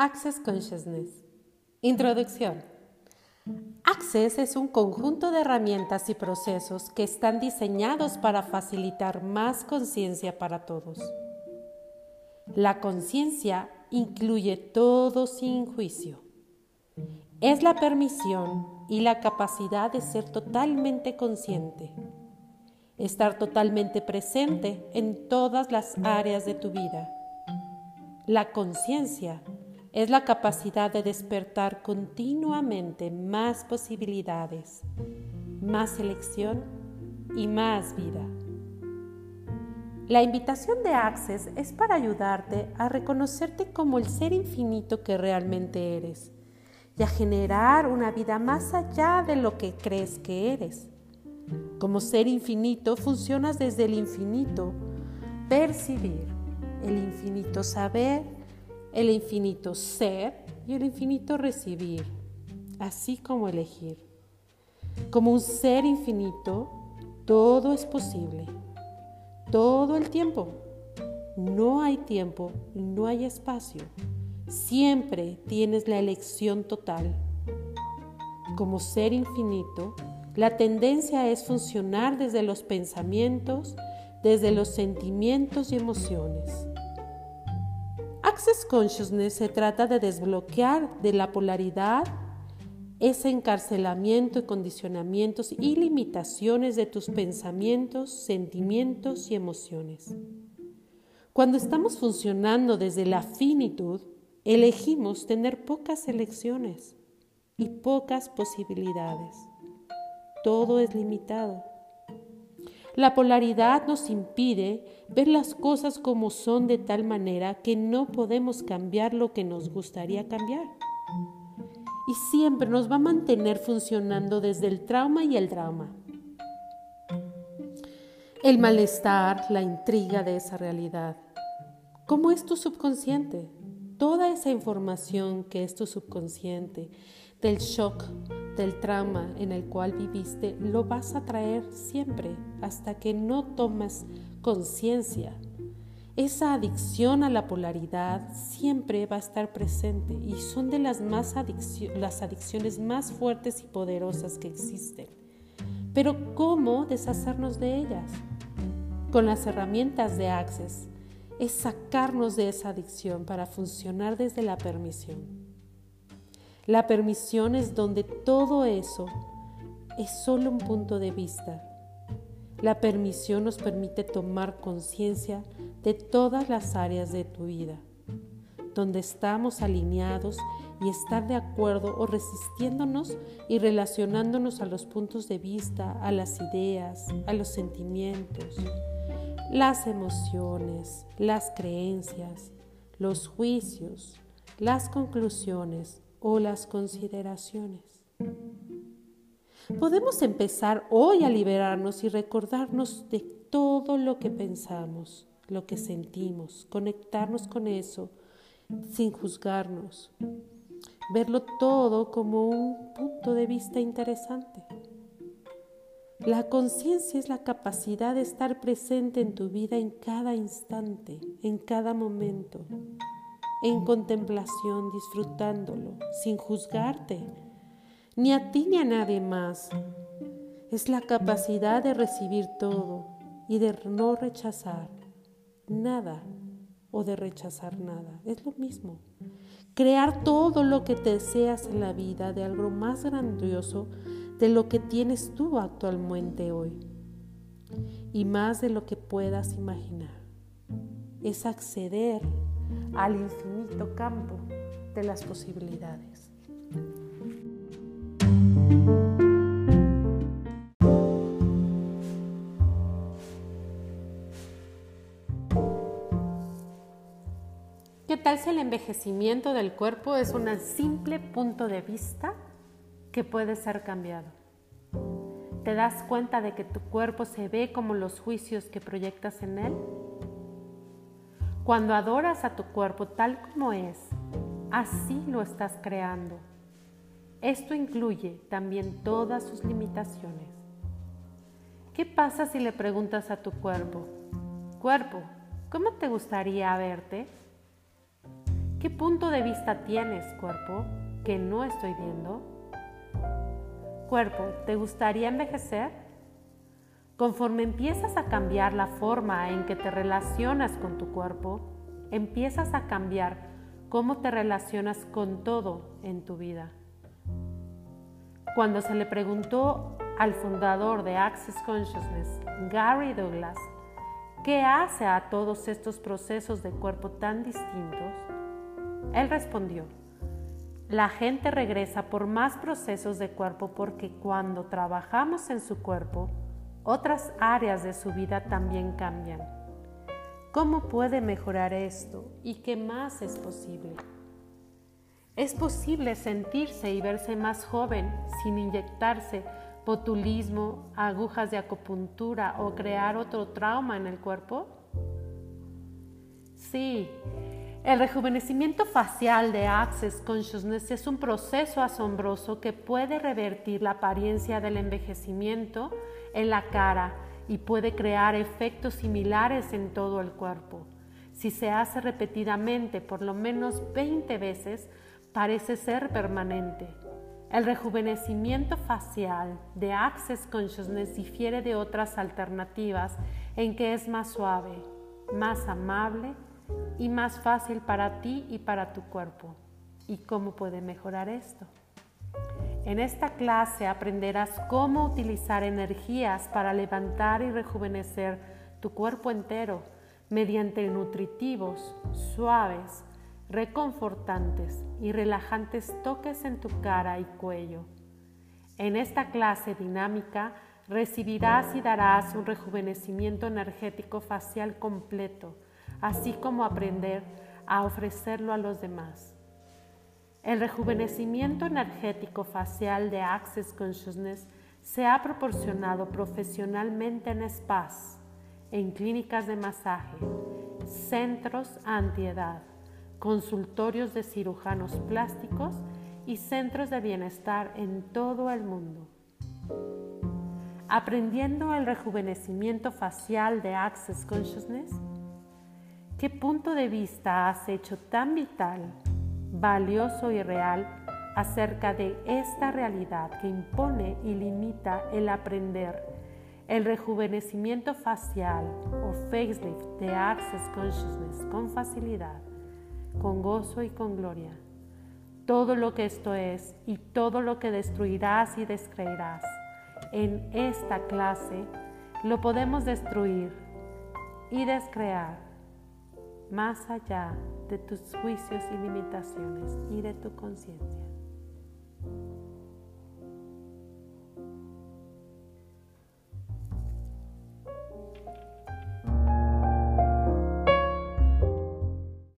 Access Consciousness. Introducción. Access es un conjunto de herramientas y procesos que están diseñados para facilitar más conciencia para todos. La conciencia incluye todo sin juicio. Es la permisión y la capacidad de ser totalmente consciente. Estar totalmente presente en todas las áreas de tu vida. La conciencia es la capacidad de despertar continuamente más posibilidades, más elección y más vida. La invitación de Access es para ayudarte a reconocerte como el ser infinito que realmente eres y a generar una vida más allá de lo que crees que eres. Como ser infinito funcionas desde el infinito percibir, el infinito saber el infinito ser y el infinito recibir, así como elegir. Como un ser infinito, todo es posible, todo el tiempo. No hay tiempo, no hay espacio. Siempre tienes la elección total. Como ser infinito, la tendencia es funcionar desde los pensamientos, desde los sentimientos y emociones. Access Consciousness se trata de desbloquear de la polaridad ese encarcelamiento y condicionamientos y limitaciones de tus pensamientos, sentimientos y emociones. Cuando estamos funcionando desde la finitud, elegimos tener pocas elecciones y pocas posibilidades. Todo es limitado. La polaridad nos impide ver las cosas como son de tal manera que no podemos cambiar lo que nos gustaría cambiar. Y siempre nos va a mantener funcionando desde el trauma y el drama. El malestar, la intriga de esa realidad. ¿Cómo es tu subconsciente? Toda esa información que es tu subconsciente, del shock, del trauma en el cual viviste, lo vas a traer siempre hasta que no tomas conciencia. Esa adicción a la polaridad siempre va a estar presente y son de las, más las adicciones más fuertes y poderosas que existen. Pero ¿cómo deshacernos de ellas? Con las herramientas de Access es sacarnos de esa adicción para funcionar desde la permisión. La permisión es donde todo eso es solo un punto de vista. La permisión nos permite tomar conciencia de todas las áreas de tu vida, donde estamos alineados y estar de acuerdo o resistiéndonos y relacionándonos a los puntos de vista, a las ideas, a los sentimientos, las emociones, las creencias, los juicios, las conclusiones, o las consideraciones. Podemos empezar hoy a liberarnos y recordarnos de todo lo que pensamos, lo que sentimos, conectarnos con eso sin juzgarnos, verlo todo como un punto de vista interesante. La conciencia es la capacidad de estar presente en tu vida en cada instante, en cada momento en contemplación, disfrutándolo, sin juzgarte, ni a ti ni a nadie más. Es la capacidad de recibir todo y de no rechazar nada o de rechazar nada. Es lo mismo. Crear todo lo que deseas en la vida de algo más grandioso de lo que tienes tú actualmente hoy y más de lo que puedas imaginar. Es acceder al infinito campo de las posibilidades. ¿Qué tal si el envejecimiento del cuerpo es un simple punto de vista que puede ser cambiado? ¿Te das cuenta de que tu cuerpo se ve como los juicios que proyectas en él? Cuando adoras a tu cuerpo tal como es, así lo estás creando. Esto incluye también todas sus limitaciones. ¿Qué pasa si le preguntas a tu cuerpo, cuerpo, ¿cómo te gustaría verte? ¿Qué punto de vista tienes, cuerpo, que no estoy viendo? Cuerpo, ¿te gustaría envejecer? Conforme empiezas a cambiar la forma en que te relacionas con tu cuerpo, empiezas a cambiar cómo te relacionas con todo en tu vida. Cuando se le preguntó al fundador de Access Consciousness, Gary Douglas, qué hace a todos estos procesos de cuerpo tan distintos, él respondió, la gente regresa por más procesos de cuerpo porque cuando trabajamos en su cuerpo, otras áreas de su vida también cambian. ¿Cómo puede mejorar esto y qué más es posible? Es posible sentirse y verse más joven sin inyectarse botulismo, agujas de acupuntura o crear otro trauma en el cuerpo? Sí, el rejuvenecimiento facial de Access Consciousness es un proceso asombroso que puede revertir la apariencia del envejecimiento en la cara y puede crear efectos similares en todo el cuerpo. Si se hace repetidamente por lo menos 20 veces, parece ser permanente. El rejuvenecimiento facial de Access Consciousness difiere de otras alternativas en que es más suave, más amable y más fácil para ti y para tu cuerpo. ¿Y cómo puede mejorar esto? En esta clase aprenderás cómo utilizar energías para levantar y rejuvenecer tu cuerpo entero mediante nutritivos, suaves, reconfortantes y relajantes toques en tu cara y cuello. En esta clase dinámica recibirás y darás un rejuvenecimiento energético facial completo, así como aprender a ofrecerlo a los demás. El rejuvenecimiento energético facial de Access Consciousness se ha proporcionado profesionalmente en spas, en clínicas de masaje, centros antiedad, consultorios de cirujanos plásticos y centros de bienestar en todo el mundo. Aprendiendo el rejuvenecimiento facial de Access Consciousness, ¿qué punto de vista has hecho tan vital, valioso y real acerca de esta realidad que impone y limita el aprender el rejuvenecimiento facial o facelift de Access Consciousness con facilidad? con gozo y con gloria. Todo lo que esto es y todo lo que destruirás y descreerás en esta clase lo podemos destruir y descrear más allá de tus juicios y limitaciones y de tu conciencia.